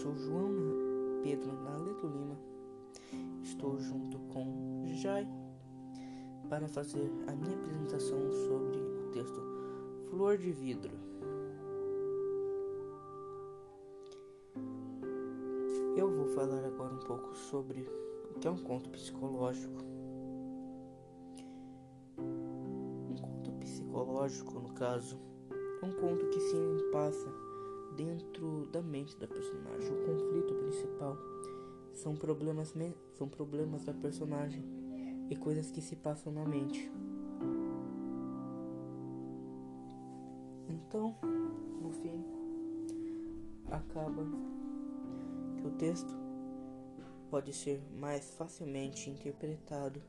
sou João Pedro Naleto Lima. Estou junto com Jai para fazer a minha apresentação sobre o texto Flor de Vidro. Eu vou falar agora um pouco sobre o que é um conto psicológico. Um conto psicológico, no caso, é um conto que se passa dentro da mente da personagem. O conflito principal são problemas, são problemas da personagem e coisas que se passam na mente. Então, no fim, acaba que o texto pode ser mais facilmente interpretado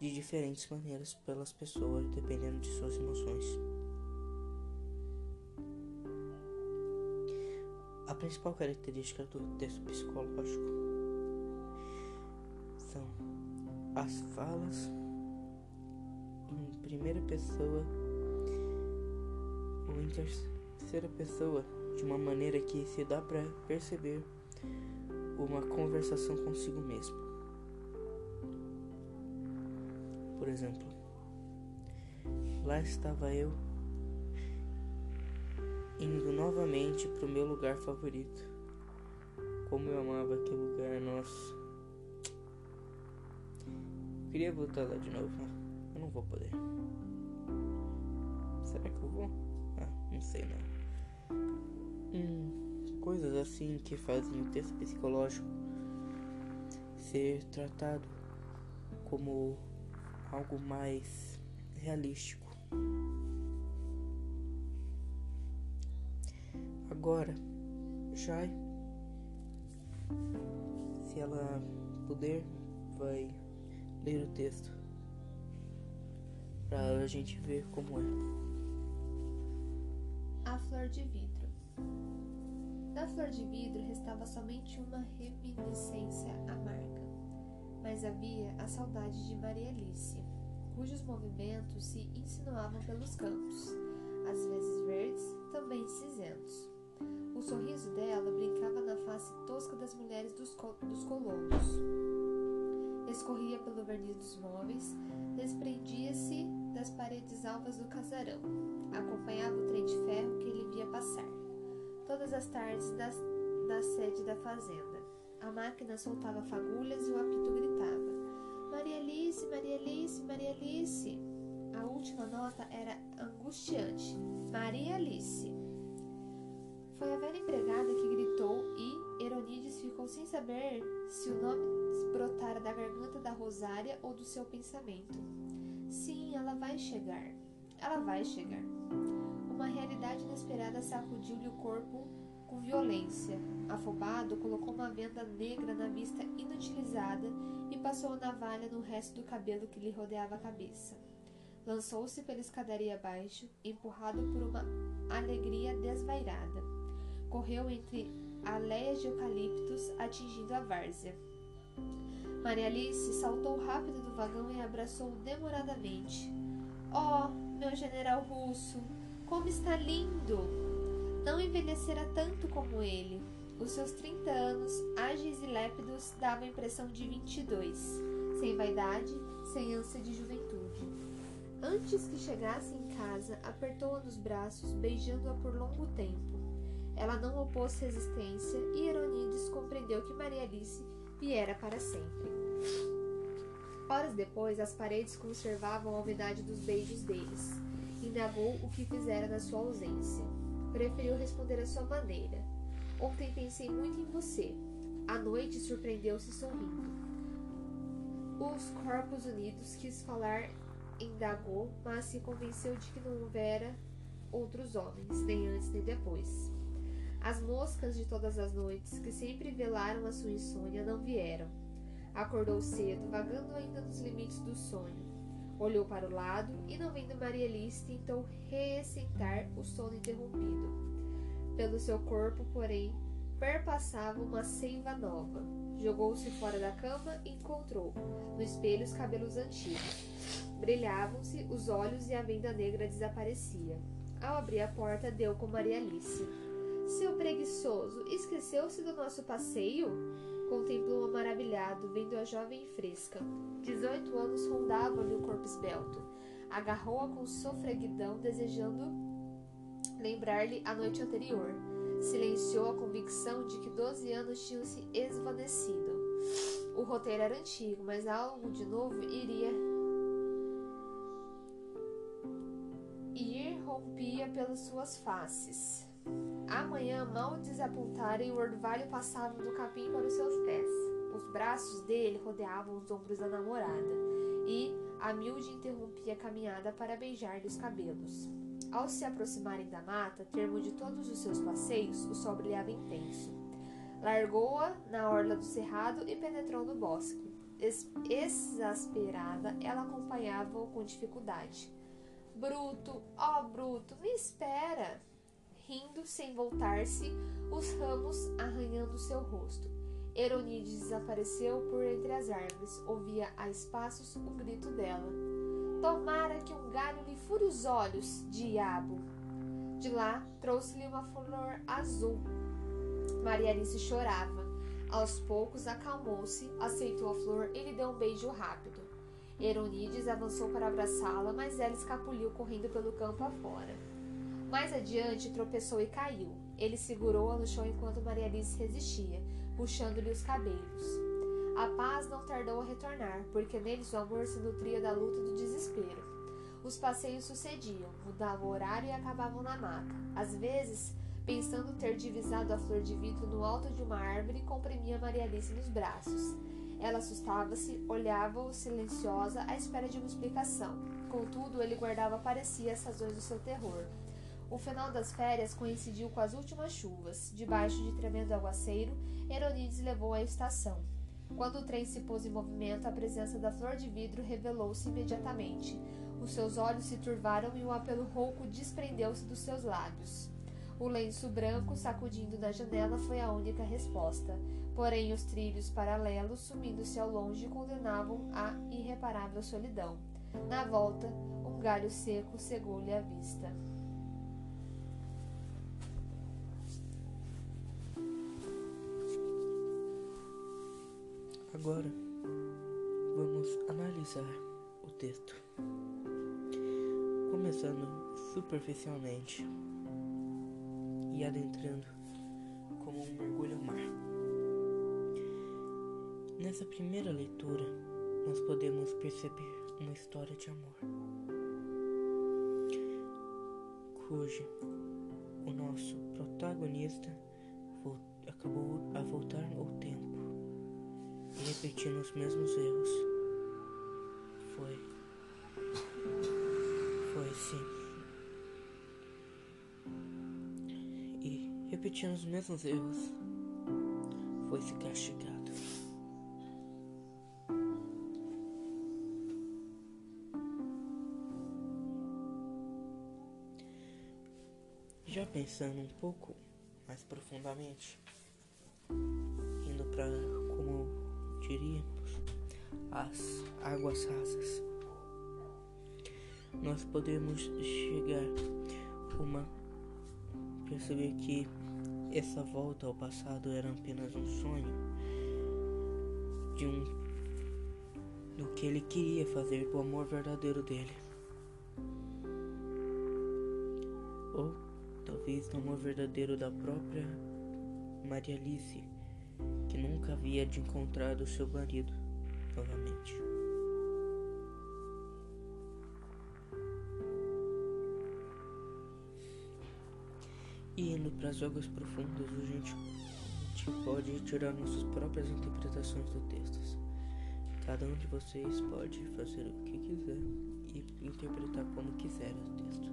de diferentes maneiras pelas pessoas, dependendo de suas emoções. A principal característica do texto psicológico são as falas em primeira pessoa ou em terceira pessoa de uma maneira que se dá para perceber uma conversação consigo mesmo. Por exemplo, lá estava eu indo novamente pro meu lugar favorito. Como eu amava aquele lugar, nossa. Queria voltar lá de novo, mas não vou poder. Será que eu vou? Ah, não sei não. Hum, coisas assim que fazem o texto psicológico ser tratado como algo mais realístico. Agora, Jai, se ela puder, vai ler o texto para a gente ver como é. A flor de vidro. Da flor de vidro restava somente uma reminiscência amarga, mas havia a saudade de Maria Alice, cujos movimentos se insinuavam pelos campos, às vezes verdes, também cinzentos. O sorriso dela brincava na face tosca das mulheres dos, co dos colonos. Escorria pelo verniz dos móveis, desprendia-se das paredes alvas do casarão. Acompanhava o trem de ferro que ele via passar. Todas as tardes das, da sede da fazenda. A máquina soltava fagulhas e o apito gritava: Maria Alice, Maria Alice, Maria Alice. A última nota era angustiante: Maria Alice. Foi a velha empregada que gritou e Eronides ficou sem saber se o nome brotara da garganta da Rosária ou do seu pensamento. Sim, ela vai chegar. Ela vai chegar. Uma realidade inesperada sacudiu-lhe o corpo com violência. Afobado, colocou uma venda negra na vista inutilizada e passou a navalha no resto do cabelo que lhe rodeava a cabeça. Lançou-se pela escadaria abaixo, empurrado por uma alegria desvairada correu entre aleias de eucaliptos, atingindo a várzea. Maria Alice saltou rápido do vagão e abraçou demoradamente. Oh, meu general russo, como está lindo! Não envelhecera tanto como ele. Os seus trinta anos, ágeis e lépidos, davam a impressão de vinte e dois, sem vaidade, sem ânsia de juventude. Antes que chegasse em casa, apertou-a nos braços, beijando-a por longo tempo. Ela não opôs resistência e Eronides compreendeu que Maria Alice viera para sempre. Horas depois, as paredes conservavam a umidade dos beijos deles. Indagou o que fizera na sua ausência. Preferiu responder à sua maneira. Ontem pensei muito em você. À noite surpreendeu-se sorrindo. Os corpos unidos quis falar, indagou, mas se convenceu de que não houvera outros homens, nem antes nem depois. As moscas de todas as noites, que sempre velaram a sua insônia, não vieram. Acordou cedo, vagando ainda nos limites do sonho. Olhou para o lado e, não vendo Maria Alice, tentou reassentar o sono interrompido. Pelo seu corpo, porém, perpassava uma seiva nova. Jogou-se fora da cama e encontrou, no espelho, os cabelos antigos. Brilhavam-se os olhos e a venda negra desaparecia. Ao abrir a porta, deu com Maria Alice. Seu preguiçoso, esqueceu-se do nosso passeio? Contemplou-a maravilhado, vendo a jovem fresca. Dezoito anos rondavam-lhe o corpo esbelto. Agarrou-a com sofreguidão, desejando lembrar-lhe a noite anterior. Silenciou a convicção de que doze anos tinham se esvanecido. O roteiro era antigo, mas algo de novo iria ir rompia pelas suas faces. Amanhã mal desapontara e o orvalho passava do capim para os seus pés. Os braços dele rodeavam os ombros da namorada e a miúde interrompia a caminhada para beijar-lhe os cabelos. Ao se aproximarem da mata, termo de todos os seus passeios, o sol brilhava intenso. Largou-a na orla do cerrado e penetrou no bosque. Exasperada, ela acompanhava-o com dificuldade. Bruto, ó oh, Bruto, me espera! Rindo sem voltar-se, os ramos arranhando seu rosto. Eronides desapareceu por entre as árvores. Ouvia a espaços o grito dela. Tomara que um galho lhe fure os olhos, diabo! De lá trouxe-lhe uma flor azul. Maria Alice chorava. Aos poucos acalmou-se, aceitou a flor e lhe deu um beijo rápido. Eronides avançou para abraçá-la, mas ela escapuliu correndo pelo campo afora. Mais adiante tropeçou e caiu. Ele segurou-a no chão enquanto Maria Alice resistia, puxando-lhe os cabelos. A paz não tardou a retornar, porque neles o amor se nutria da luta e do desespero. Os passeios sucediam, mudavam o horário e acabavam na mata. Às vezes, pensando ter divisado a flor de vidro no alto de uma árvore, comprimia Maria Alice nos braços. Ela assustava-se, olhava-o silenciosa à espera de uma explicação. Contudo, ele guardava para si as razões do seu terror. O final das férias coincidiu com as últimas chuvas. Debaixo de tremendo aguaceiro, Heronides levou à estação. Quando o trem se pôs em movimento, a presença da flor de vidro revelou-se imediatamente. Os seus olhos se turvaram e um apelo rouco desprendeu-se dos seus lábios. O lenço branco sacudindo na janela foi a única resposta. Porém, os trilhos paralelos, sumindo-se ao longe, condenavam a irreparável solidão. Na volta, um galho seco cegou-lhe a vista. Agora vamos analisar o texto, começando superficialmente e adentrando como um mergulho ao mar. Nessa primeira leitura, nós podemos perceber uma história de amor, cujo o nosso protagonista acabou a voltar ao tempo repetindo os mesmos erros. Foi. Foi sim. E repetindo os mesmos erros, foi se castigado. Já pensando um pouco mais profundamente, indo para diríamos, as águas rasas. Nós podemos chegar uma perceber que essa volta ao passado era apenas um sonho de um do que ele queria fazer do amor verdadeiro dele. Ou talvez do amor verdadeiro da própria Maria Alice que nunca havia de encontrado seu marido novamente. E indo para as águas profundas, a gente, a gente pode tirar nossas próprias interpretações do texto. Cada um de vocês pode fazer o que quiser e interpretar como quiser o texto.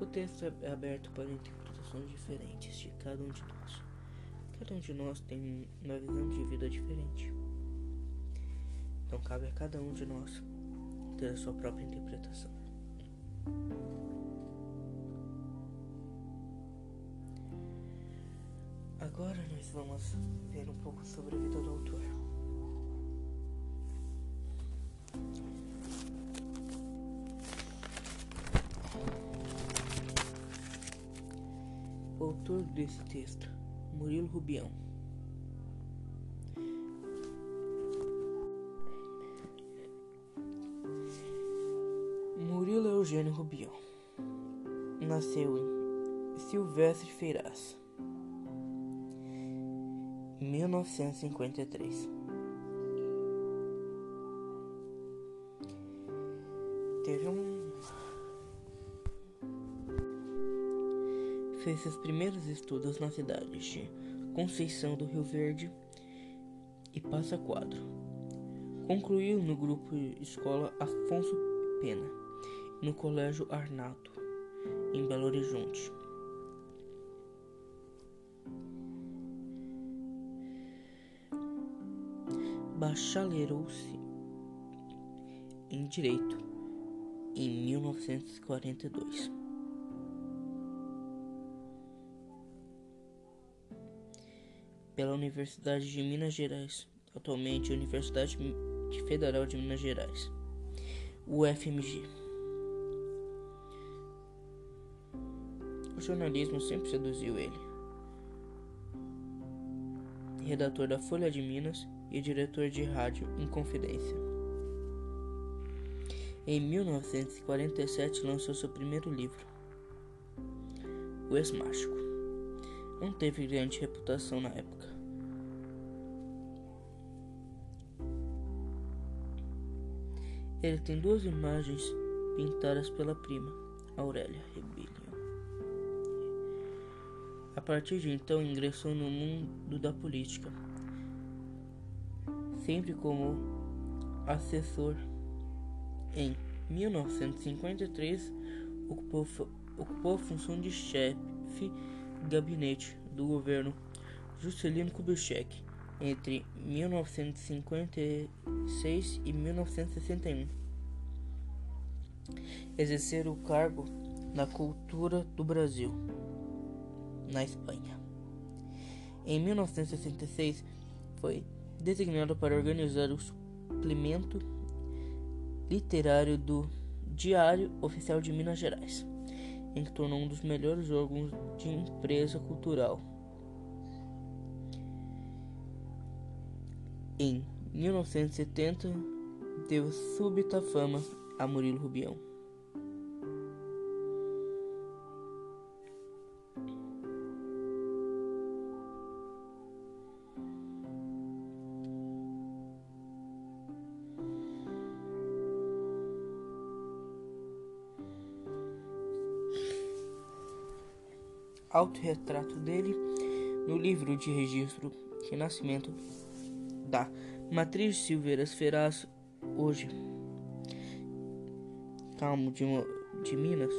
O texto é aberto para interpretações diferentes de cada um de nós. Cada um de nós tem uma visão de vida diferente. Então cabe a cada um de nós ter a sua própria interpretação. Agora nós vamos ver um pouco sobre a vida do autor. O autor desse texto, Murilo Rubião. Murilo Eugênio Rubião nasceu em Silvestre Feiras, 1953. Fez seus primeiros estudos nas cidades de Conceição do Rio Verde e Passa Quadro. Concluiu no grupo Escola Afonso Pena, no Colégio Arnato, em Belo Horizonte. Bacharelou-se em Direito em 1942. Pela Universidade de Minas Gerais, atualmente Universidade Federal de Minas Gerais, UFMG. O jornalismo sempre seduziu ele. Redator da Folha de Minas e diretor de rádio em Confidência. Em 1947 lançou seu primeiro livro, O Ex-Mágico. Não teve grande reputação na época. Ele tem duas imagens pintadas pela prima, Aurélia Rebelião. A partir de então ingressou no mundo da política sempre como assessor. Em 1953, ocupou, ocupou a função de chefe gabinete do governo Juscelino Kubitschek entre 1956 e 1961. Exercer o cargo na cultura do Brasil, na Espanha. Em 1966, foi designado para organizar o suplemento literário do Diário Oficial de Minas Gerais, que tornou um dos melhores órgãos de empresa cultural. Em 1970, deu súbita fama a Murilo Rubião. Autorretrato dele no livro de registro Renascimento da Matriz Silveiras Ferraz, hoje Calmo de, de Minas,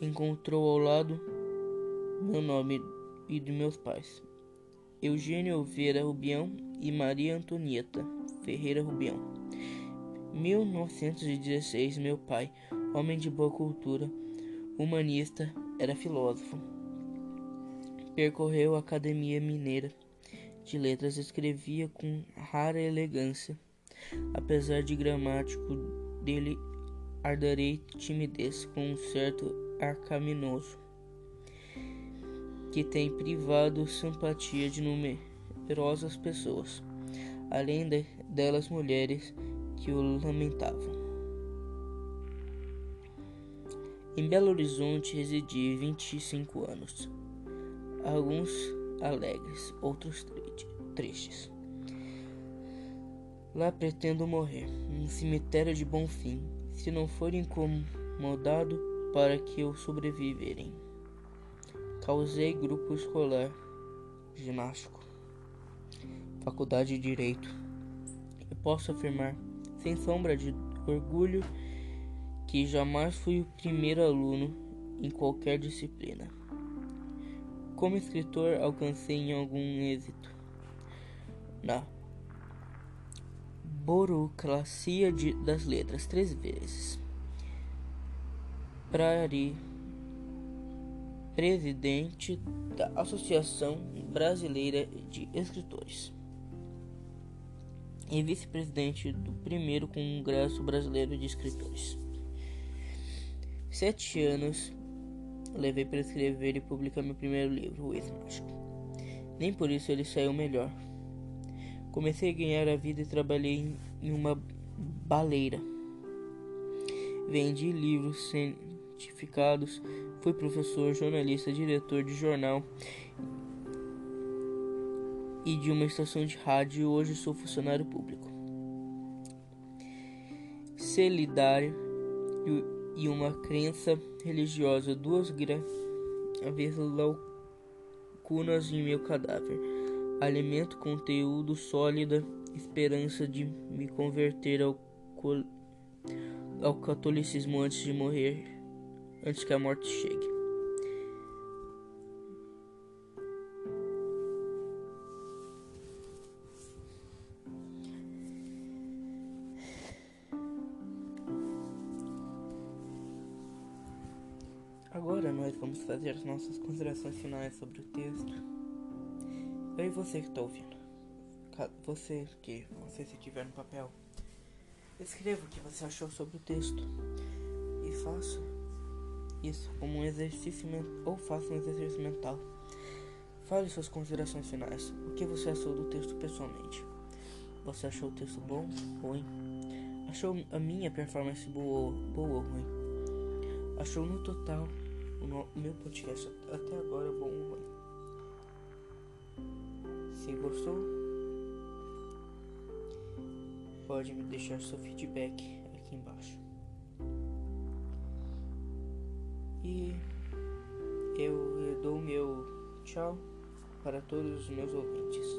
encontrou ao lado meu nome e de meus pais, Eugênio Oliveira Rubião e Maria Antonieta Ferreira Rubião. 1916, meu pai, homem de boa cultura, humanista, era filósofo. Percorreu a Academia Mineira de Letras e escrevia com rara elegância. Apesar de gramático dele ardarei timidez com um certo arcaminoso que tem privado simpatia de numerosas pessoas, além de, delas mulheres que o lamentavam. Em Belo Horizonte residi 25 anos. Alguns alegres, outros tristes. Lá pretendo morrer, num cemitério de bom fim, se não for incomodado para que eu sobreviverem. Causei grupo escolar, ginástico, faculdade de direito. Eu posso afirmar, sem sombra de orgulho, que jamais fui o primeiro aluno em qualquer disciplina. Como escritor, alcancei algum êxito na burocracia de, das letras três vezes. Prari, presidente da Associação Brasileira de Escritores e vice-presidente do primeiro Congresso Brasileiro de Escritores sete anos levei para escrever e publicar meu primeiro livro, O Ex-Mágico. Nem por isso ele saiu melhor. Comecei a ganhar a vida e trabalhei em uma baleira. Vendi livros certificados, fui professor, jornalista, diretor de jornal e de uma estação de rádio e hoje sou funcionário público. Solidário e uma crença religiosa, duas graves lacunas em meu cadáver. Alimento conteúdo sólida, esperança de me converter ao, ao catolicismo antes de morrer, antes que a morte chegue. Agora nós vamos fazer as nossas considerações finais sobre o texto. Eu e você que está ouvindo. Você que você se tiver no papel, escreva o que você achou sobre o texto e faça isso como um exercício ou faça um exercício mental. Fale suas considerações finais. O que você achou do texto pessoalmente? Você achou o texto bom, ruim? Achou a minha performance boa, boa ou ruim? Achou no total o meu podcast até agora é bom. Se gostou, pode me deixar seu feedback aqui embaixo. E eu dou meu tchau para todos os meus ouvintes.